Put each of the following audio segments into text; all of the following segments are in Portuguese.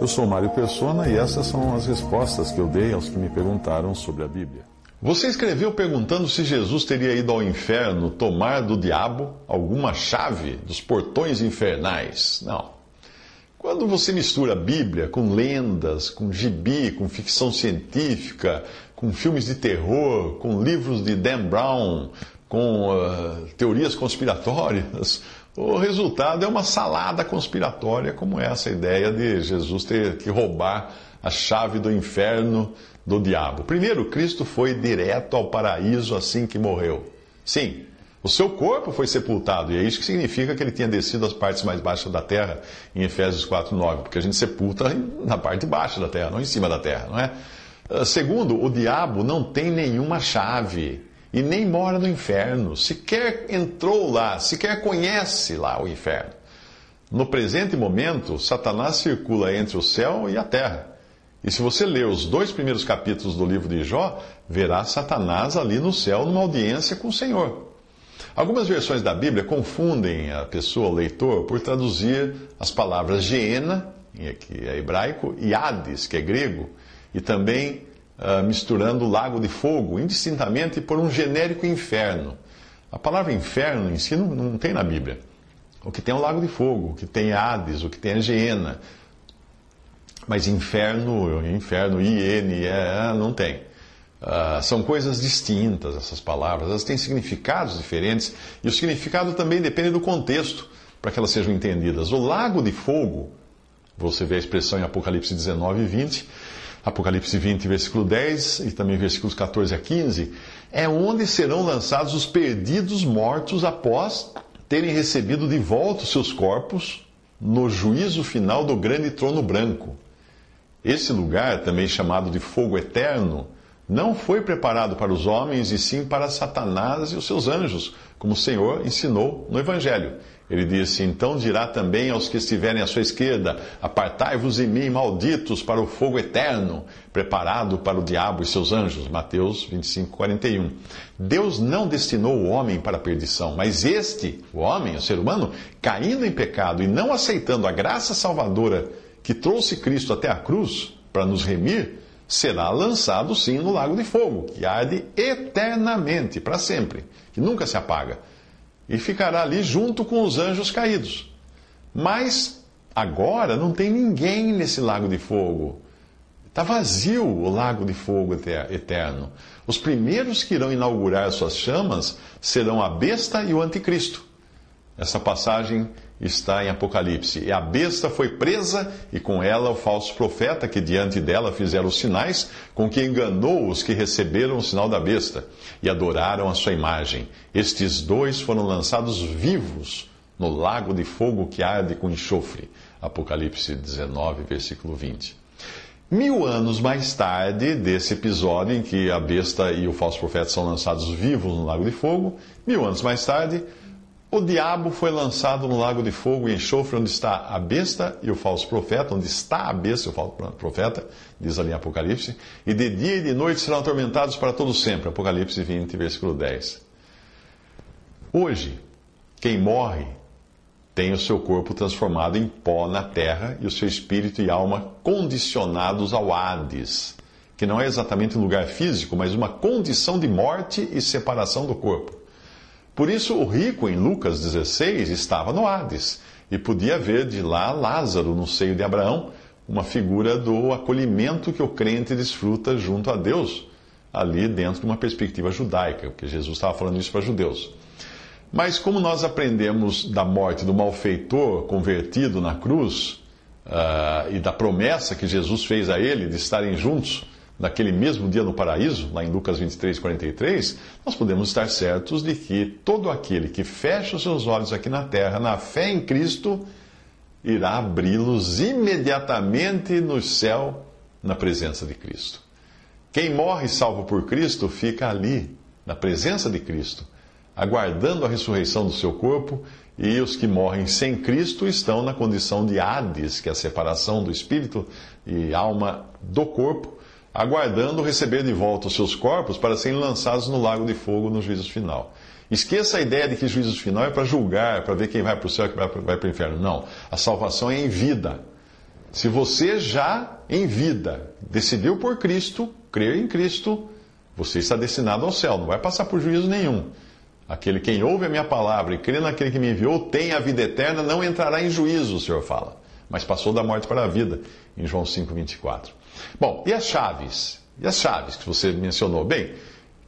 Eu sou Mário Persona e essas são as respostas que eu dei aos que me perguntaram sobre a Bíblia. Você escreveu perguntando se Jesus teria ido ao inferno tomar do diabo alguma chave dos portões infernais. Não. Quando você mistura a Bíblia com lendas, com gibi, com ficção científica, com filmes de terror, com livros de Dan Brown, com uh, teorias conspiratórias, o resultado é uma salada conspiratória, como essa ideia de Jesus ter que roubar a chave do inferno do diabo. Primeiro, Cristo foi direto ao paraíso assim que morreu. Sim, o seu corpo foi sepultado, e é isso que significa que ele tinha descido às partes mais baixas da terra, em Efésios 4,9, porque a gente sepulta na parte baixa da terra, não em cima da terra, não é? Ah, segundo, o diabo não tem nenhuma chave e nem mora no inferno, sequer entrou lá, sequer conhece lá o inferno. No presente momento, Satanás circula entre o céu e a terra. E se você ler os dois primeiros capítulos do livro de Jó, verá Satanás ali no céu numa audiência com o Senhor. Algumas versões da Bíblia confundem a pessoa, o leitor, por traduzir as palavras Geena, que é hebraico, e Hades, que é grego, e também uh, misturando o lago de fogo indistintamente por um genérico inferno. A palavra inferno em si não, não tem na Bíblia. O que tem é o lago de fogo, o que tem é Hades, o que tem é Geena. Mas inferno, inferno, I-N, é, não tem. Uh, são coisas distintas essas palavras, elas têm significados diferentes e o significado também depende do contexto para que elas sejam entendidas. O lago de fogo, você vê a expressão em Apocalipse 19 e 20, Apocalipse 20, versículo 10 e também versículos 14 a 15, é onde serão lançados os perdidos mortos após terem recebido de volta os seus corpos no juízo final do grande trono branco. Esse lugar, também chamado de fogo eterno, não foi preparado para os homens e sim para Satanás e os seus anjos, como o Senhor ensinou no Evangelho. Ele disse: Então dirá também aos que estiverem à sua esquerda: Apartai-vos de mim, malditos, para o fogo eterno, preparado para o diabo e seus anjos. Mateus 25, 41. Deus não destinou o homem para a perdição, mas este, o homem, o ser humano, caindo em pecado e não aceitando a graça salvadora que trouxe Cristo até a cruz para nos remir, será lançado sim no lago de fogo, que arde eternamente, para sempre, que nunca se apaga e ficará ali junto com os anjos caídos. Mas agora não tem ninguém nesse lago de fogo. Está vazio o lago de fogo eterno. Os primeiros que irão inaugurar suas chamas serão a besta e o anticristo. Essa passagem está em Apocalipse. E a besta foi presa, e com ela o falso profeta, que diante dela fizeram os sinais, com que enganou os que receberam o sinal da besta e adoraram a sua imagem. Estes dois foram lançados vivos no lago de fogo que arde com enxofre. Apocalipse 19, versículo 20. Mil anos mais tarde desse episódio em que a besta e o falso profeta são lançados vivos no lago de fogo, mil anos mais tarde, o diabo foi lançado no lago de fogo e enxofre, onde está a besta e o falso profeta, onde está a besta e o falso profeta, diz ali em Apocalipse, e de dia e de noite serão atormentados para todo sempre. Apocalipse 20, versículo 10. Hoje, quem morre tem o seu corpo transformado em pó na terra e o seu espírito e alma condicionados ao Hades, que não é exatamente um lugar físico, mas uma condição de morte e separação do corpo. Por isso, o rico, em Lucas 16, estava no Hades e podia ver de lá Lázaro no seio de Abraão, uma figura do acolhimento que o crente desfruta junto a Deus, ali dentro de uma perspectiva judaica, porque Jesus estava falando isso para judeus. Mas como nós aprendemos da morte do malfeitor convertido na cruz uh, e da promessa que Jesus fez a ele de estarem juntos naquele mesmo dia no paraíso, lá em Lucas 23, 43, nós podemos estar certos de que todo aquele que fecha os seus olhos aqui na terra, na fé em Cristo, irá abri-los imediatamente no céu, na presença de Cristo. Quem morre salvo por Cristo fica ali, na presença de Cristo, aguardando a ressurreição do seu corpo, e os que morrem sem Cristo estão na condição de Hades, que é a separação do espírito e alma do corpo, aguardando receber de volta os seus corpos para serem lançados no lago de fogo no juízo final. Esqueça a ideia de que o juízo final é para julgar, para ver quem vai para o céu e quem vai para o inferno. Não. A salvação é em vida. Se você já em vida decidiu por Cristo, crer em Cristo, você está destinado ao céu, não vai passar por juízo nenhum. Aquele quem ouve a minha palavra e crê naquele que me enviou tem a vida eterna, não entrará em juízo, o Senhor fala. Mas passou da morte para a vida, em João 5,24. Bom, e as chaves? E as chaves que você mencionou? Bem,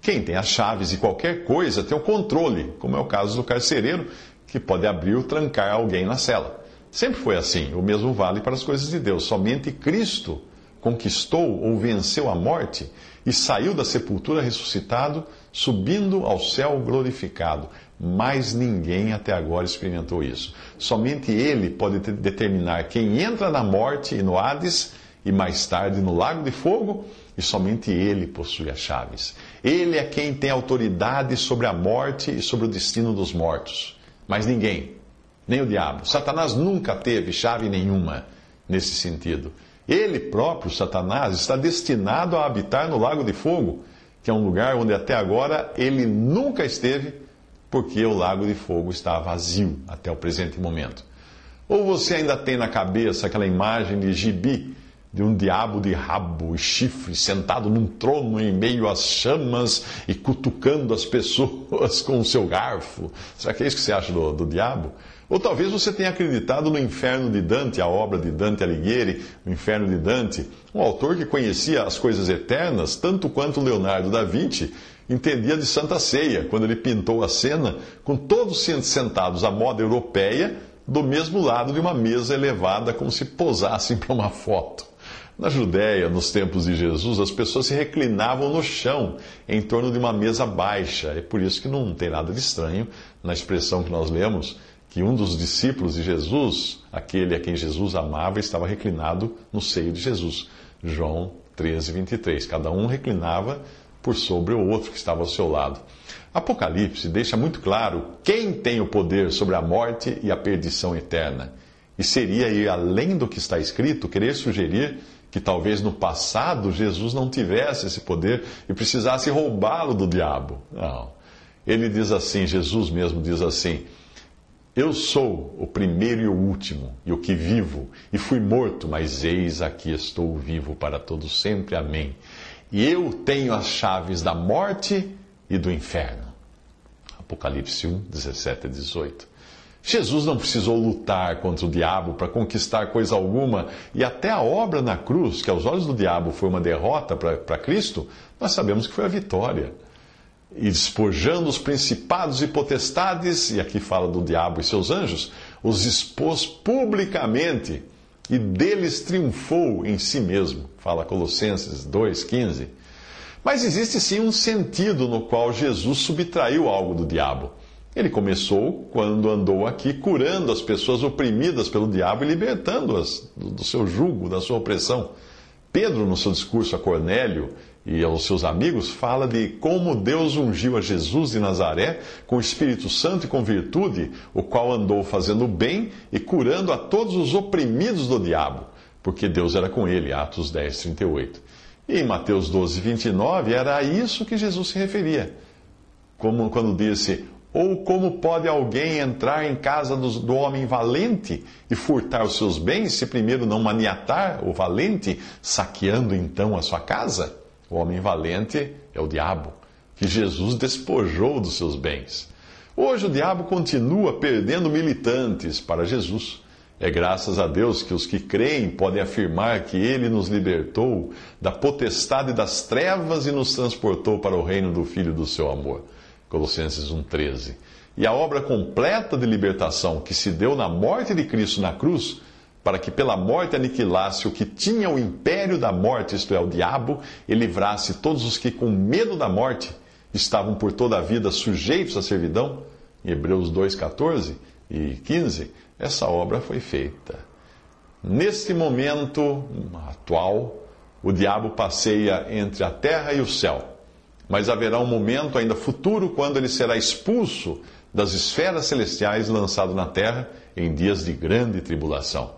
quem tem as chaves de qualquer coisa tem o controle, como é o caso do carcereiro, que pode abrir ou trancar alguém na cela. Sempre foi assim. O mesmo vale para as coisas de Deus. Somente Cristo conquistou ou venceu a morte e saiu da sepultura ressuscitado, subindo ao céu glorificado. Mas ninguém até agora experimentou isso. Somente Ele pode determinar quem entra na morte e no Hades e mais tarde no lago de fogo, e somente Ele possui as chaves. Ele é quem tem autoridade sobre a morte e sobre o destino dos mortos. Mas ninguém, nem o diabo. Satanás nunca teve chave nenhuma nesse sentido. Ele próprio, Satanás, está destinado a habitar no lago de fogo, que é um lugar onde até agora ele nunca esteve, porque o lago de fogo está vazio até o presente momento. Ou você ainda tem na cabeça aquela imagem de gibi de um diabo de rabo e chifre sentado num trono em meio às chamas e cutucando as pessoas com o seu garfo. Será que é isso que você acha do, do diabo? Ou talvez você tenha acreditado no Inferno de Dante, a obra de Dante Alighieri, o Inferno de Dante, um autor que conhecia as coisas eternas tanto quanto Leonardo da Vinci entendia de Santa Ceia, quando ele pintou a cena com todos sentados à moda europeia, do mesmo lado de uma mesa elevada, como se posassem para uma foto. Na Judéia, nos tempos de Jesus, as pessoas se reclinavam no chão, em torno de uma mesa baixa. É por isso que não tem nada de estranho na expressão que nós lemos, que um dos discípulos de Jesus, aquele a quem Jesus amava, estava reclinado no seio de Jesus. João 13, 23. Cada um reclinava por sobre o outro que estava ao seu lado. Apocalipse deixa muito claro quem tem o poder sobre a morte e a perdição eterna. E seria ir além do que está escrito, querer sugerir que talvez no passado Jesus não tivesse esse poder e precisasse roubá-lo do diabo. Não. Ele diz assim, Jesus mesmo diz assim: Eu sou o primeiro e o último, e o que vivo, e fui morto, mas eis aqui estou vivo para todo sempre. Amém. E eu tenho as chaves da morte e do inferno. Apocalipse 1, 17 a 18. Jesus não precisou lutar contra o diabo para conquistar coisa alguma, e até a obra na cruz, que aos olhos do diabo foi uma derrota para Cristo, nós sabemos que foi a vitória. E despojando os principados e potestades, e aqui fala do diabo e seus anjos, os expôs publicamente e deles triunfou em si mesmo. Fala Colossenses 2,15. Mas existe sim um sentido no qual Jesus subtraiu algo do diabo. Ele começou quando andou aqui curando as pessoas oprimidas pelo diabo e libertando-as do seu jugo, da sua opressão. Pedro, no seu discurso a Cornélio e aos seus amigos, fala de como Deus ungiu a Jesus de Nazaré com o Espírito Santo e com virtude, o qual andou fazendo bem e curando a todos os oprimidos do diabo, porque Deus era com ele. Atos 10, 38. E em Mateus 12, 29, era a isso que Jesus se referia. Como quando disse: ou como pode alguém entrar em casa do, do, homem valente e furtar os seus bens, se primeiro não maniatar o valente, saqueando então a sua casa? O homem valente é o diabo, que Jesus despojou dos seus bens. Hoje o diabo continua perdendo militantes para Jesus. É graças a Deus que os que creem podem afirmar que Ele nos libertou da potestade das trevas e nos transportou para o reino do Filho do seu amor. Colossenses 1,13. E a obra completa de libertação que se deu na morte de Cristo na cruz para que pela morte aniquilasse o que tinha o império da morte, isto é, o diabo, e livrasse todos os que, com medo da morte, estavam por toda a vida sujeitos à servidão. Em Hebreus 2, 14 e 15, essa obra foi feita. Neste momento atual, o diabo passeia entre a terra e o céu. Mas haverá um momento ainda futuro quando ele será expulso das esferas celestiais lançado na terra em dias de grande tribulação.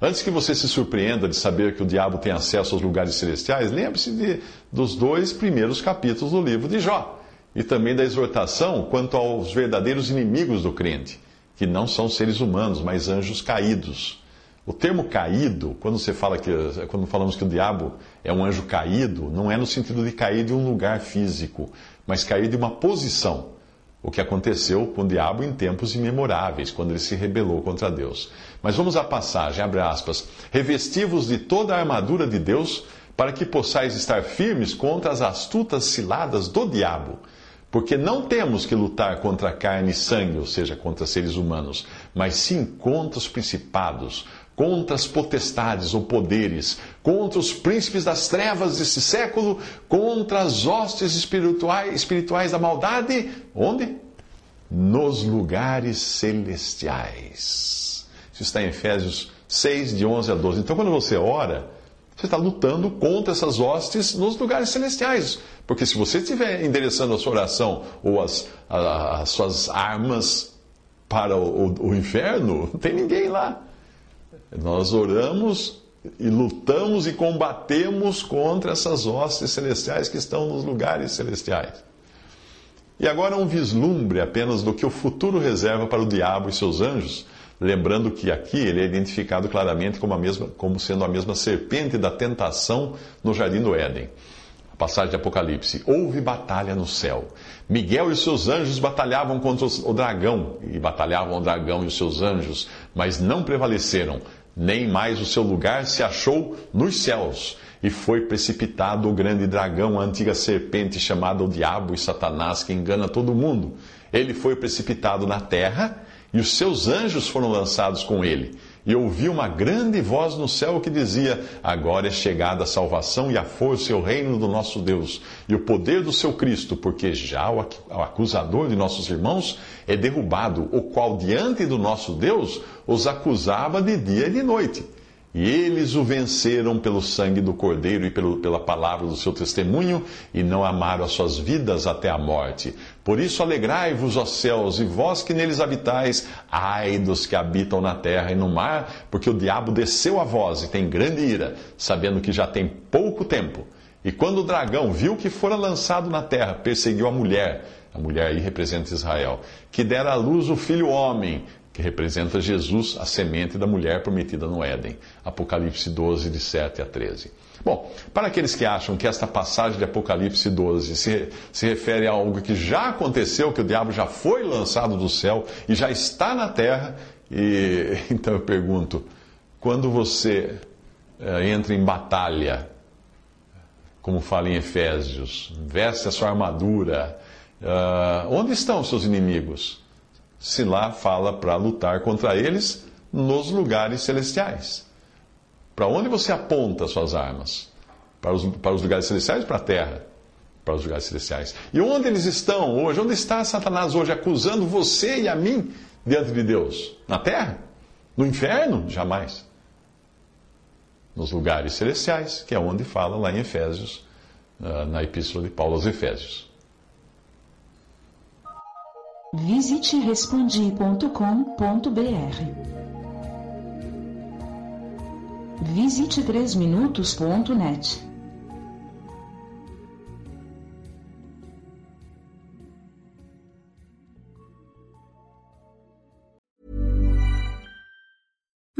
Antes que você se surpreenda de saber que o diabo tem acesso aos lugares celestiais, lembre-se dos dois primeiros capítulos do livro de Jó e também da exortação quanto aos verdadeiros inimigos do crente, que não são seres humanos, mas anjos caídos. O termo caído, quando você fala que quando falamos que o diabo é um anjo caído, não é no sentido de cair de um lugar físico, mas cair de uma posição. O que aconteceu com o diabo em tempos imemoráveis, quando ele se rebelou contra Deus. Mas vamos à passagem, abre aspas. Revestivos de toda a armadura de Deus, para que possais estar firmes contra as astutas ciladas do diabo. Porque não temos que lutar contra carne e sangue, ou seja, contra seres humanos, mas sim contra os principados, contra as potestades ou poderes, contra os príncipes das trevas desse século, contra as hostes espirituais, espirituais da maldade. Onde? Nos lugares celestiais. Isso está em Efésios 6, de 11 a 12. Então, quando você ora, você está lutando contra essas hostes nos lugares celestiais. Porque se você estiver endereçando a sua oração ou as, as suas armas para o, o, o inferno, não tem ninguém lá. Nós oramos e lutamos e combatemos contra essas hostes celestiais que estão nos lugares celestiais. E agora um vislumbre apenas do que o futuro reserva para o diabo e seus anjos, lembrando que aqui ele é identificado claramente como, a mesma, como sendo a mesma serpente da tentação no jardim do Éden. A passagem de Apocalipse: houve batalha no céu. Miguel e seus anjos batalhavam contra o dragão, e batalhavam o dragão e os seus anjos, mas não prevaleceram nem mais o seu lugar se achou nos céus. E foi precipitado o grande dragão, a antiga serpente chamada o Diabo e Satanás, que engana todo mundo. Ele foi precipitado na terra e os seus anjos foram lançados com ele e ouvi uma grande voz no céu que dizia: Agora é chegada a salvação e a força e o reino do nosso Deus e o poder do seu Cristo, porque já o acusador de nossos irmãos é derrubado, o qual diante do nosso Deus os acusava de dia e de noite. E eles o venceram pelo sangue do Cordeiro e pelo, pela palavra do seu testemunho, e não amaram as suas vidas até a morte. Por isso alegrai-vos, ó céus, e vós que neles habitais, ai dos que habitam na terra e no mar, porque o diabo desceu a vós e tem grande ira, sabendo que já tem pouco tempo. E quando o dragão viu que fora lançado na terra, perseguiu a mulher, a mulher aí representa Israel, que dera à luz o filho homem, que representa Jesus, a semente da mulher prometida no Éden. Apocalipse 12, de 7 a 13. Bom, para aqueles que acham que esta passagem de Apocalipse 12 se, se refere a algo que já aconteceu, que o diabo já foi lançado do céu e já está na terra, e então eu pergunto: quando você é, entra em batalha, como fala em Efésios, veste a sua armadura, uh, onde estão os seus inimigos? se lá fala para lutar contra eles nos lugares celestiais. Para onde você aponta suas armas? Para os, para os lugares celestiais para a terra? Para os lugares celestiais. E onde eles estão hoje? Onde está Satanás hoje acusando você e a mim diante de Deus? Na terra? No inferno? Jamais. Nos lugares celestiais, que é onde fala lá em Efésios, na Epístola de Paulo aos Efésios. Visite respondi.com.br. Visite 3minutos.net.